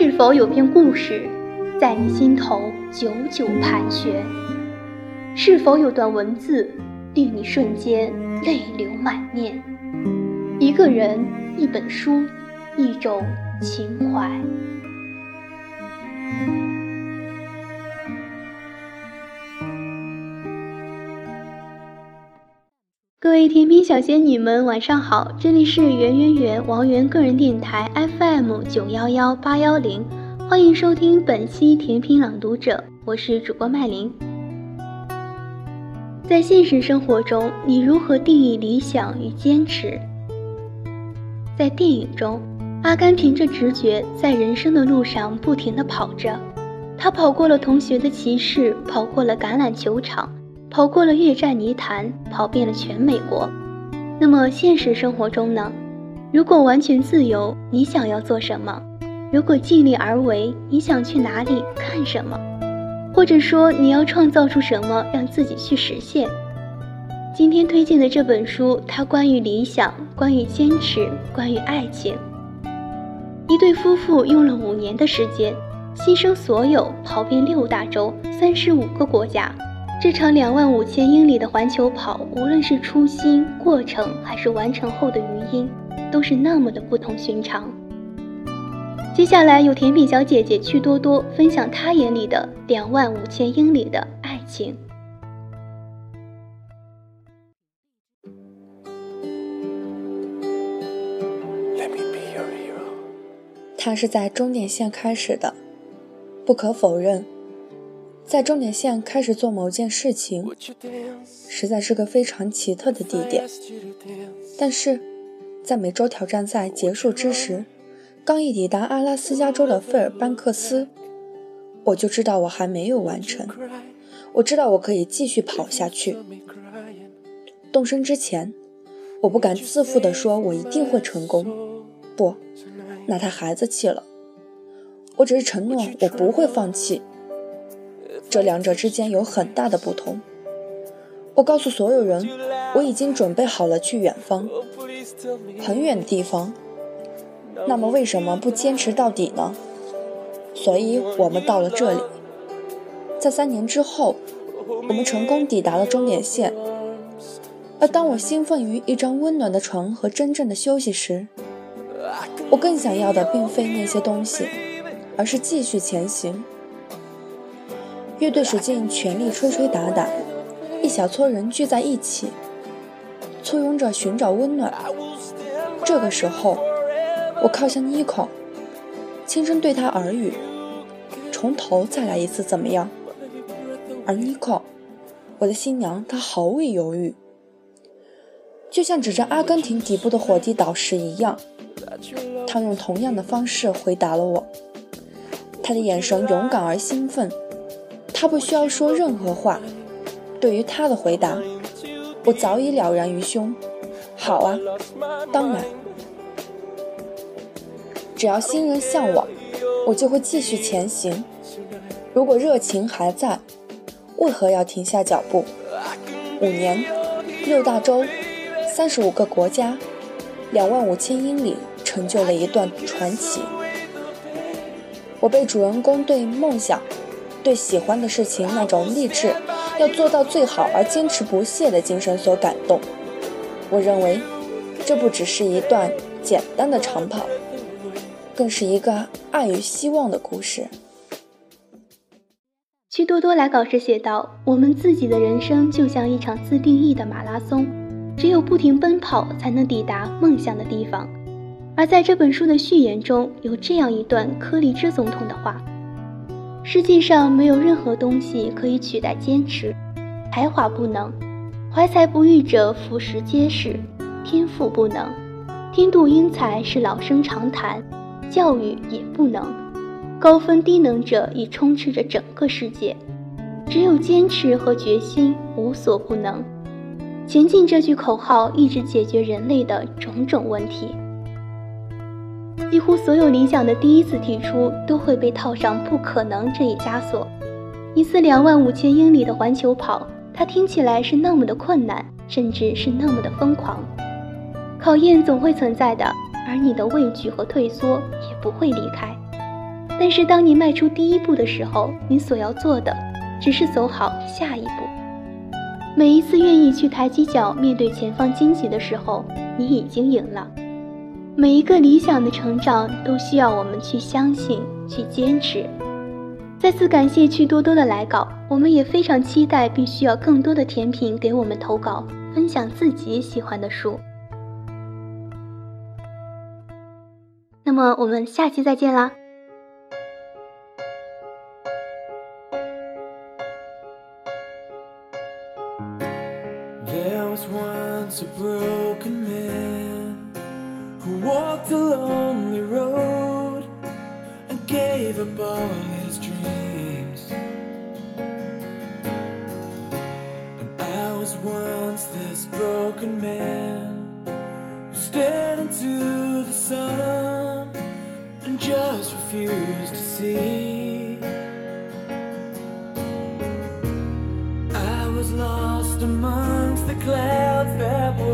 是否有篇故事在你心头久久盘旋？是否有段文字令你瞬间泪流满面？一个人，一本书，一种情怀。各位甜品小仙女们，晚上好！这里是圆圆圆王源个人电台 FM 九幺幺八幺零，欢迎收听本期甜品朗读者，我是主播麦琳。在现实生活中，你如何定义理想与坚持？在电影中，阿甘凭着直觉，在人生的路上不停地跑着，他跑过了同学的歧视，跑过了橄榄球场。跑过了越战泥潭，跑遍了全美国。那么现实生活中呢？如果完全自由，你想要做什么？如果尽力而为，你想去哪里看什么？或者说你要创造出什么让自己去实现？今天推荐的这本书，它关于理想，关于坚持，关于爱情。一对夫妇用了五年的时间，牺牲所有，跑遍六大洲，三十五个国家。这场两万五千英里的环球跑，无论是初心、过程，还是完成后的余音，都是那么的不同寻常。接下来，有甜品小姐姐趣多多分享她眼里的两万五千英里的爱情。它是在终点线开始的，不可否认。在终点线开始做某件事情，实在是个非常奇特的地点。但是，在美洲挑战赛结束之时，刚一抵达阿拉斯加州的费尔班克斯，我就知道我还没有完成。我知道我可以继续跑下去。动身之前，我不敢自负地说我一定会成功。不，那太孩子气了。我只是承诺我不会放弃。这两者之间有很大的不同。我告诉所有人，我已经准备好了去远方，很远的地方。那么为什么不坚持到底呢？所以我们到了这里，在三年之后，我们成功抵达了终点线。而当我兴奋于一张温暖的床和真正的休息时，我更想要的并非那些东西，而是继续前行。乐队使尽全力吹吹打打，一小撮人聚在一起，簇拥着寻找温暖。这个时候，我靠向妮可，轻声对她耳语：“从头再来一次，怎么样？”而妮可，我的新娘，她毫未犹豫，就像指着阿根廷底部的火地岛时一样，她用同样的方式回答了我。她的眼神勇敢而兴奋。他不需要说任何话，对于他的回答，我早已了然于胸。好啊，当然，只要新人向往，我就会继续前行。如果热情还在，为何要停下脚步？五年，六大洲，三十五个国家，两万五千英里，成就了一段传奇。我被主人公对梦想。对喜欢的事情那种励志，要做到最好而坚持不懈的精神所感动。我认为，这不只是一段简单的长跑，更是一个爱与希望的故事。趣多多来稿时写道：“我们自己的人生就像一场自定义的马拉松，只有不停奔跑，才能抵达梦想的地方。”而在这本书的序言中有这样一段柯立芝总统的话。世界上没有任何东西可以取代坚持，才华不能，怀才不遇者俯拾皆是；天赋不能，天妒英才是老生常谈；教育也不能，高分低能者已充斥着整个世界。只有坚持和决心，无所不能。前进这句口号一直解决人类的种种问题。几乎所有理想的第一次提出，都会被套上“不可能”这一枷锁。一次两万五千英里的环球跑，它听起来是那么的困难，甚至是那么的疯狂。考验总会存在的，而你的畏惧和退缩也不会离开。但是当你迈出第一步的时候，你所要做的只是走好下一步。每一次愿意去抬起脚面对前方荆棘的时候，你已经赢了。每一个理想的成长都需要我们去相信、去坚持。再次感谢趣多多的来稿，我们也非常期待，并需要更多的甜品给我们投稿，分享自己喜欢的书。那么我们下期再见啦 walked a lonely road and gave up all his dreams. And I was once this broken man who stared into the sun and just refused to see. I was lost amongst the clouds that.